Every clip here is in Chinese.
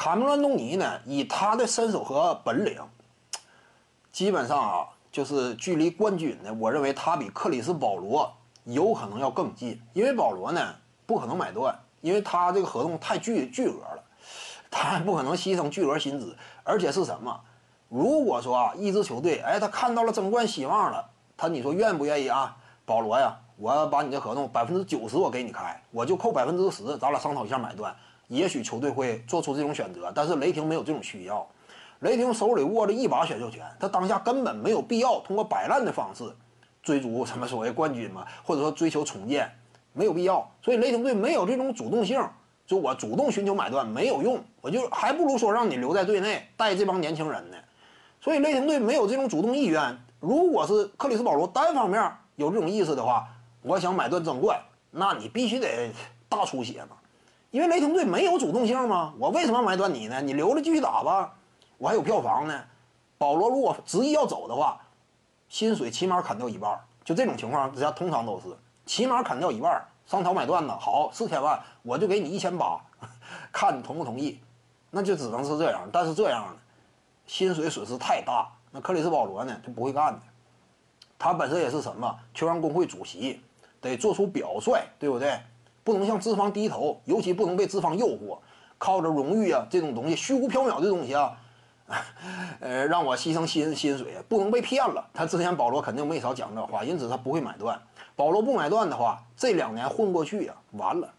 卡梅隆·安东尼呢，以他的身手和本领，基本上啊，就是距离冠军呢，我认为他比克里斯保罗有可能要更近，因为保罗呢不可能买断，因为他这个合同太巨巨额了，他不可能牺牲巨额薪资，而且是什么？如果说啊，一支球队，哎，他看到了争冠希望了，他你说愿不愿意啊？保罗呀，我要把你的合同百分之九十我给你开，我就扣百分之十，咱俩商讨一下买断。也许球队会做出这种选择，但是雷霆没有这种需要。雷霆手里握着一把选秀权，他当下根本没有必要通过摆烂的方式追逐什么所谓冠军嘛，或者说追求重建，没有必要。所以雷霆队没有这种主动性，就我主动寻求买断没有用，我就还不如说让你留在队内带这帮年轻人呢。所以雷霆队没有这种主动意愿。如果是克里斯保罗单方面有这种意思的话，我想买断争冠，那你必须得大出血嘛，因为雷霆队没有主动性嘛。我为什么买断你呢？你留着继续打吧。我还有票房呢，保罗如果执意要走的话，薪水起码砍掉一半。就这种情况之下，通常都是起码砍掉一半。商讨买断呢，好，四千万我就给你一千八，看你同不同意。那就只能是这样。但是这样呢，薪水损失太大。那克里斯保罗呢，就不会干的。他本身也是什么球员工会主席，得做出表率，对不对？不能向资方低头，尤其不能被资方诱惑，靠着荣誉啊这种东西，虚无缥缈的东西啊。呃，让我牺牲薪薪水，不能被骗了。他之前保罗肯定没少讲这话，因此他不会买断。保罗不买断的话，这两年混过去呀，完了。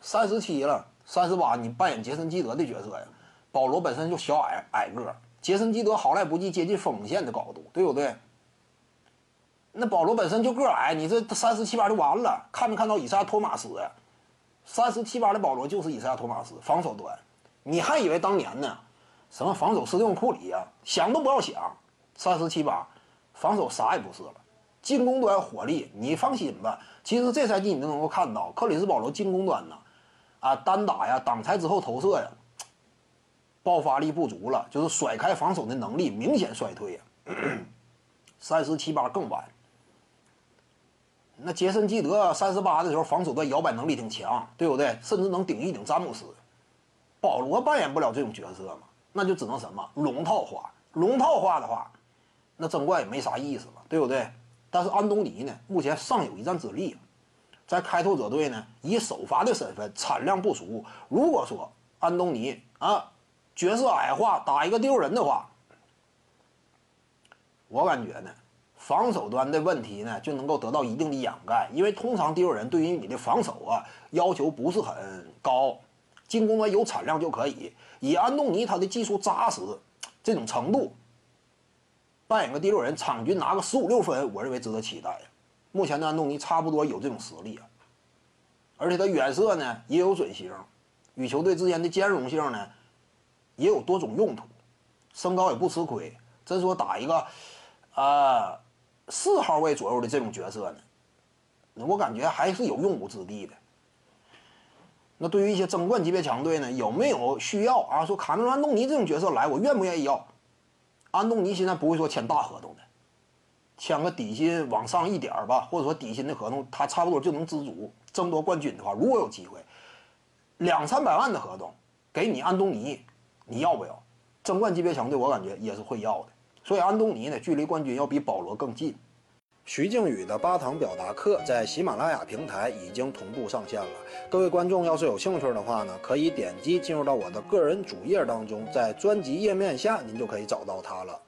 三十七了，三十八，你扮演杰森基德的角色呀。保罗本身就小矮矮个，杰森基德好赖不济，接近锋线的高度，对不对？那保罗本身就个矮，你这三十七八就完了。看没看到以赛亚·托马斯呀？三十七八的保罗就是以赛亚·托马斯，防守端。你还以为当年呢？什么防守斯蒂芬库里呀？想都不要想，三十七八，防守啥也不是了，进攻端火力，你放心吧。其实这赛季你都能够看到，克里斯保罗进攻端呢，啊，单打呀，挡拆之后投射呀，爆发力不足了，就是甩开防守的能力明显衰退呀。三十七八更晚。那杰森基德三十八的时候，防守端摇摆能力挺强，对不对？甚至能顶一顶詹姆斯。保罗扮演不了这种角色嘛？那就只能什么龙套化，龙套化的话，那争冠也没啥意思了，对不对？但是安东尼呢，目前尚有一战之力，在开拓者队呢，以首发的身份产量不俗。如果说安东尼啊角色矮化，打一个丢人的话，我感觉呢，防守端的问题呢就能够得到一定的掩盖，因为通常第六人对于你的防守啊要求不是很高。进攻端有产量就可以，以安东尼他的技术扎实这种程度，扮演个第六人，场均拿个十五六分，我认为值得期待。目前的安东尼差不多有这种实力啊，而且他远射呢也有准星，与球队之间的兼容性呢也有多种用途，身高也不吃亏。真说打一个啊四号位左右的这种角色呢，我感觉还是有用武之地的。那对于一些争冠级别强队呢，有没有需要啊？说卡梅隆·安东尼这种角色来，我愿不愿意要？安东尼现在不会说签大合同的，签个底薪往上一点吧，或者说底薪的合同，他差不多就能知足。争夺冠军的话，如果有机会，两三百万的合同给你安东尼，你要不要？争冠级别强队我感觉也是会要的。所以安东尼呢，距离冠军要比保罗更近。徐静宇的八堂表达课在喜马拉雅平台已经同步上线了。各位观众要是有兴趣的话呢，可以点击进入到我的个人主页当中，在专辑页面下您就可以找到它了。